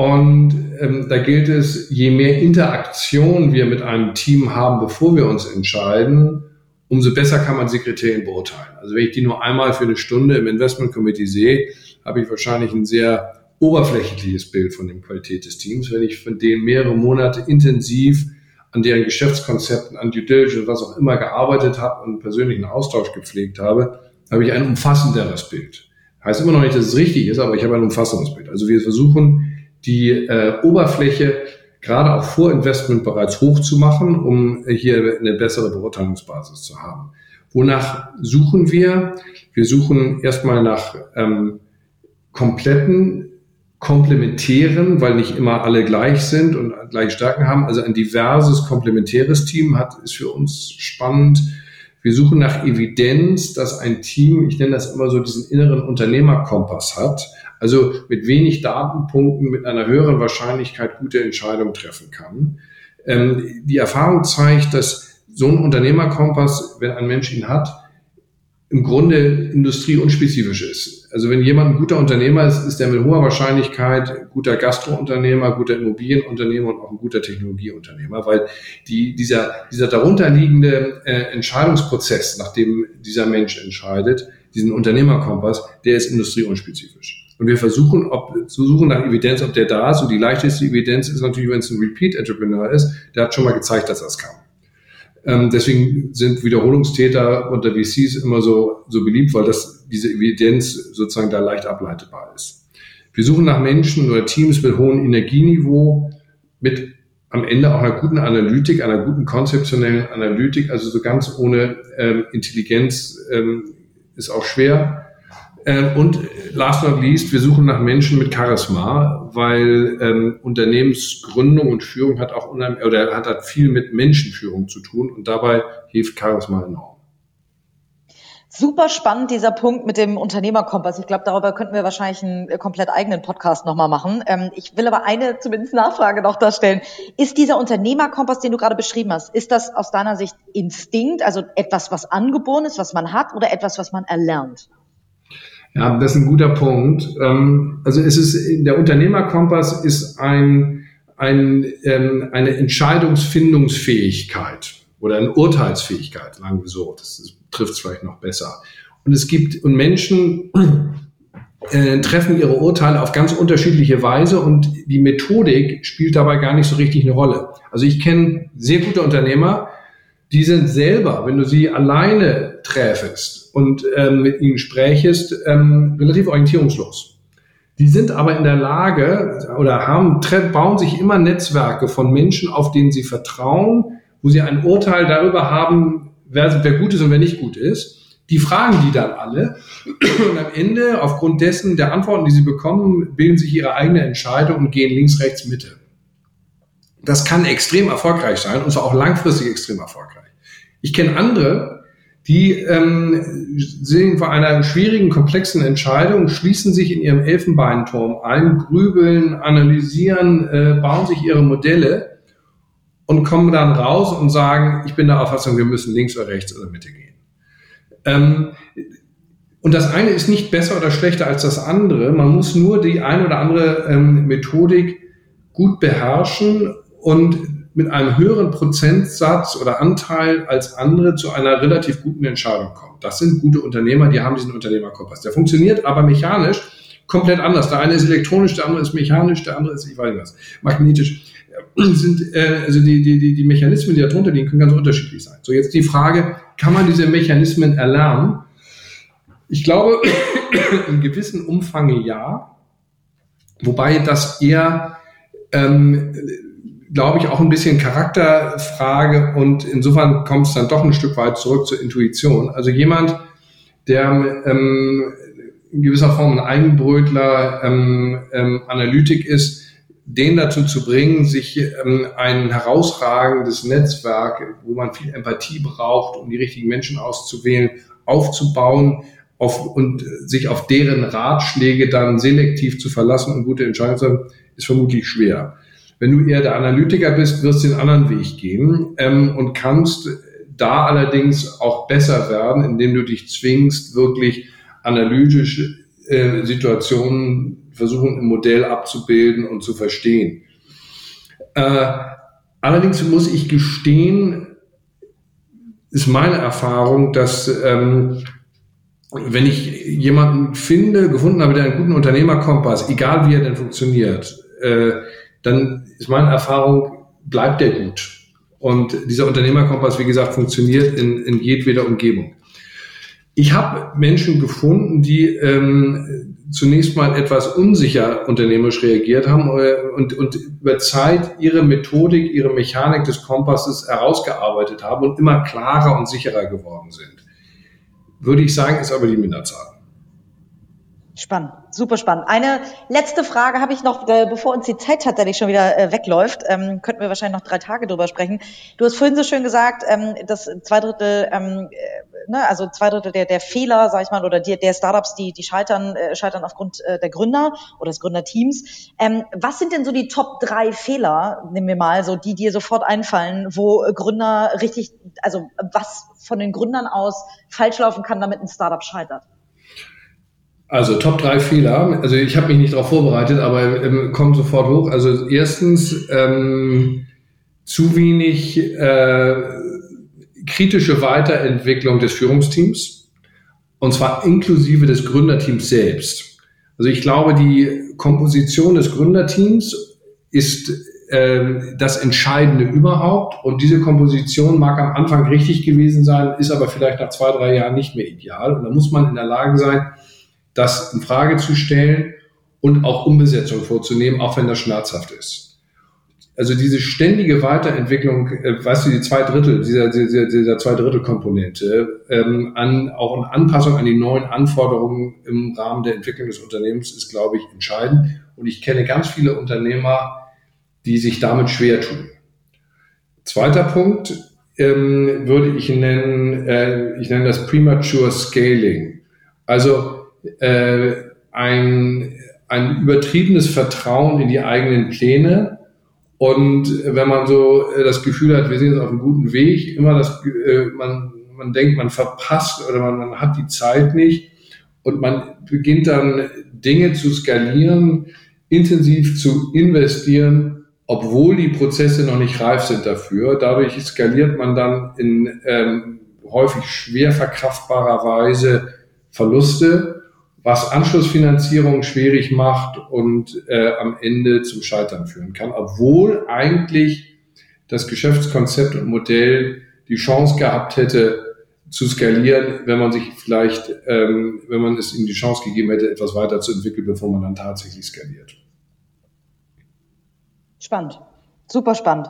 S1: Und ähm, da gilt es, je mehr Interaktion wir mit einem Team haben, bevor wir uns entscheiden, umso besser kann man Sekretärin beurteilen. Also wenn ich die nur einmal für eine Stunde im Investment Committee sehe, habe ich wahrscheinlich ein sehr oberflächliches Bild von der Qualität des Teams. Wenn ich von denen mehrere Monate intensiv an deren Geschäftskonzepten, an Due Diligence, was auch immer gearbeitet habe und persönlichen Austausch gepflegt habe, habe ich ein umfassenderes Bild. Heißt immer noch nicht, dass es richtig ist, aber ich habe ein umfassendes Bild. Also wir versuchen, die äh, Oberfläche gerade auch vor Investment bereits hoch zu machen, um hier eine bessere Beurteilungsbasis zu haben. Wonach suchen wir? Wir suchen erstmal nach ähm, kompletten komplementären, weil nicht immer alle gleich sind und gleiche Stärken haben. Also ein diverses, komplementäres Team hat, ist für uns spannend. Wir suchen nach Evidenz, dass ein Team, ich nenne das immer so, diesen inneren Unternehmerkompass hat. Also mit wenig Datenpunkten, mit einer höheren Wahrscheinlichkeit gute Entscheidungen treffen kann. Ähm, die Erfahrung zeigt, dass so ein Unternehmerkompass, wenn ein Mensch ihn hat, im Grunde industrieunspezifisch ist. Also wenn jemand ein guter Unternehmer ist, ist er mit hoher Wahrscheinlichkeit guter Gastrounternehmer, guter Immobilienunternehmer und auch ein guter Technologieunternehmer, weil die, dieser, dieser darunterliegende äh, Entscheidungsprozess, nachdem dieser Mensch entscheidet, diesen Unternehmerkompass, der ist industrieunspezifisch. Und wir versuchen, ob, zu suchen nach Evidenz, ob der da ist. Und die leichteste Evidenz ist natürlich, wenn es ein Repeat-Entrepreneur ist, der hat schon mal gezeigt, dass das kann. Ähm, deswegen sind Wiederholungstäter unter VCs immer so, so beliebt, weil das, diese Evidenz sozusagen da leicht ableitbar ist. Wir suchen nach Menschen oder Teams mit hohem Energieniveau, mit am Ende auch einer guten Analytik, einer guten konzeptionellen Analytik, also so ganz ohne ähm, Intelligenz ähm, ist auch schwer. Ähm, und last not least, wir suchen nach Menschen mit Charisma, weil ähm, Unternehmensgründung und Führung hat auch oder hat, hat viel mit Menschenführung zu tun und dabei hilft Charisma enorm.
S3: Super spannend, dieser Punkt mit dem Unternehmerkompass. Ich glaube, darüber könnten wir wahrscheinlich einen äh, komplett eigenen Podcast nochmal machen. Ähm, ich will aber eine zumindest Nachfrage noch darstellen. Ist dieser Unternehmerkompass, den du gerade beschrieben hast, ist das aus deiner Sicht Instinkt, also etwas, was angeboren ist, was man hat, oder etwas, was man erlernt?
S1: Ja, das ist ein guter Punkt. Ähm, also es ist, der Unternehmerkompass ist ein, ein, ähm, eine Entscheidungsfindungsfähigkeit oder eine Urteilsfähigkeit, sagen wir so. Das trifft es vielleicht noch besser. Und es gibt, und Menschen äh, treffen ihre Urteile auf ganz unterschiedliche Weise und die Methodik spielt dabei gar nicht so richtig eine Rolle. Also ich kenne sehr gute Unternehmer, die sind selber, wenn du sie alleine träfest und ähm, mit ihnen sprächest, ähm, relativ orientierungslos. Die sind aber in der Lage oder haben, bauen sich immer Netzwerke von Menschen, auf denen sie vertrauen, wo sie ein Urteil darüber haben, wer, wer gut ist und wer nicht gut ist. Die fragen die dann alle und am Ende, aufgrund dessen der Antworten, die sie bekommen, bilden sich ihre eigene Entscheidung und gehen links, rechts, Mitte. Das kann extrem erfolgreich sein und zwar auch langfristig extrem erfolgreich. Ich kenne andere, die ähm, sehen vor einer schwierigen, komplexen Entscheidung, schließen sich in ihrem Elfenbeinturm ein, grübeln, analysieren, äh, bauen sich ihre Modelle und kommen dann raus und sagen, ich bin der Auffassung, wir müssen links oder rechts oder Mitte gehen. Ähm, und das eine ist nicht besser oder schlechter als das andere. Man muss nur die eine oder andere ähm, Methodik gut beherrschen und mit einem höheren Prozentsatz oder Anteil als andere zu einer relativ guten Entscheidung kommen. Das sind gute Unternehmer, die haben diesen Unternehmerkompass. Der funktioniert aber mechanisch komplett anders. Der eine ist elektronisch, der andere ist mechanisch, der andere ist, ich weiß nicht was, magnetisch sind, äh, also die, die, die, die Mechanismen, die darunter liegen, können ganz unterschiedlich sein. So, jetzt die Frage, kann man diese Mechanismen erlernen? Ich glaube, in gewissem Umfang ja, wobei das eher, ähm, glaube ich, auch ein bisschen Charakterfrage und insofern kommt es dann doch ein Stück weit zurück zur Intuition. Also jemand, der ähm, in gewisser Form ein Eigenbrötler ähm, ähm, Analytik ist, den dazu zu bringen, sich ähm, ein herausragendes Netzwerk, wo man viel Empathie braucht, um die richtigen Menschen auszuwählen, aufzubauen auf, und sich auf deren Ratschläge dann selektiv zu verlassen und gute Entscheidungen zu haben, ist vermutlich schwer. Wenn du eher der Analytiker bist, wirst du den anderen Weg gehen ähm, und kannst da allerdings auch besser werden, indem du dich zwingst, wirklich analytische äh, Situationen versuchen im Modell abzubilden und zu verstehen. Äh, allerdings muss ich gestehen, ist meine Erfahrung, dass ähm, wenn ich jemanden finde, gefunden habe, der einen guten Unternehmerkompass, egal wie er denn funktioniert, äh, dann ist meine Erfahrung, bleibt der gut. Und dieser Unternehmerkompass, wie gesagt, funktioniert in, in jedweder Umgebung. Ich habe Menschen gefunden, die ähm, zunächst mal etwas unsicher unternehmerisch reagiert haben äh, und, und über Zeit ihre Methodik, ihre Mechanik des Kompasses herausgearbeitet haben und immer klarer und sicherer geworden sind. Würde ich sagen, ist aber die Minderzahl.
S3: Spannend, super spannend. Eine letzte Frage habe ich noch, äh, bevor uns die Zeit tatsächlich schon wieder äh, wegläuft. Ähm, könnten wir wahrscheinlich noch drei Tage drüber sprechen. Du hast vorhin so schön gesagt, ähm, dass zwei Drittel, ähm, äh, ne, also zwei Drittel der, der Fehler, sag ich mal, oder die, der Startups, die, die scheitern, äh, scheitern aufgrund äh, der Gründer oder des Gründerteams. Ähm, was sind denn so die Top drei Fehler, nehmen wir mal, so die dir sofort einfallen, wo Gründer richtig, also was von den Gründern aus falsch laufen kann, damit ein Startup scheitert?
S1: Also Top 3 Fehler. Also ich habe mich nicht darauf vorbereitet, aber ähm, kommt sofort hoch. Also erstens ähm, zu wenig äh, kritische Weiterentwicklung des Führungsteams und zwar inklusive des Gründerteams selbst. Also ich glaube, die Komposition des Gründerteams ist äh, das Entscheidende überhaupt und diese Komposition mag am Anfang richtig gewesen sein, ist aber vielleicht nach zwei, drei Jahren nicht mehr ideal und da muss man in der Lage sein, das in Frage zu stellen und auch Umbesetzung vorzunehmen, auch wenn das schmerzhaft ist. Also diese ständige Weiterentwicklung, äh, weißt du, die zwei Drittel, dieser, dieser, dieser zwei Drittel Komponente, ähm, an, auch eine Anpassung an die neuen Anforderungen im Rahmen der Entwicklung des Unternehmens ist, glaube ich, entscheidend. Und ich kenne ganz viele Unternehmer, die sich damit schwer tun. Zweiter Punkt, ähm, würde ich nennen, äh, ich nenne das Premature Scaling. Also äh, ein, ein übertriebenes Vertrauen in die eigenen Pläne. Und wenn man so äh, das Gefühl hat, wir sind jetzt auf einem guten Weg, immer das, äh, man, man denkt, man verpasst oder man, man hat die Zeit nicht und man beginnt dann Dinge zu skalieren, intensiv zu investieren, obwohl die Prozesse noch nicht reif sind dafür. Dadurch skaliert man dann in ähm, häufig schwer verkraftbarer Weise Verluste, was Anschlussfinanzierung schwierig macht und äh, am Ende zum Scheitern führen kann, obwohl eigentlich das Geschäftskonzept und Modell die Chance gehabt hätte, zu skalieren, wenn man sich vielleicht, ähm, wenn man es ihm die Chance gegeben hätte, etwas weiterzuentwickeln, bevor man dann tatsächlich skaliert.
S3: Spannend. Super spannend.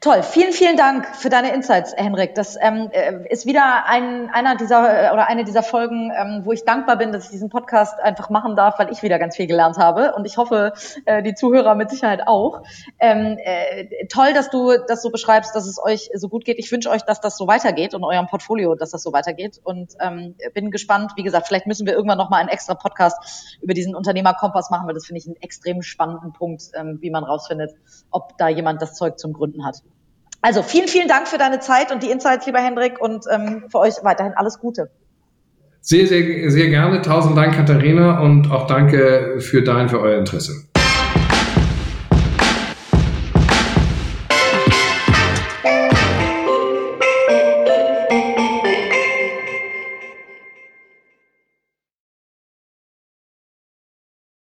S3: Toll, vielen, vielen Dank für deine Insights, Henrik. Das ähm, äh, ist wieder ein, einer dieser äh, oder eine dieser Folgen, ähm, wo ich dankbar bin, dass ich diesen Podcast einfach machen darf, weil ich wieder ganz viel gelernt habe und ich hoffe, äh, die Zuhörer mit Sicherheit auch. Ähm, äh, toll, dass du das so beschreibst, dass es euch so gut geht. Ich wünsche euch, dass das so weitergeht und eurem Portfolio, dass das so weitergeht und ähm, bin gespannt. Wie gesagt, vielleicht müssen wir irgendwann noch mal einen extra Podcast über diesen Unternehmerkompass machen, weil das finde ich einen extrem spannenden Punkt, ähm, wie man rausfindet, ob da jemand das Zeug zum Gründen hat. Also vielen, vielen Dank für deine Zeit und die Insights, lieber Hendrik, und ähm, für euch weiterhin alles Gute.
S1: Sehr, sehr, sehr gerne. Tausend Dank, Katharina, und auch danke für dein, für euer Interesse.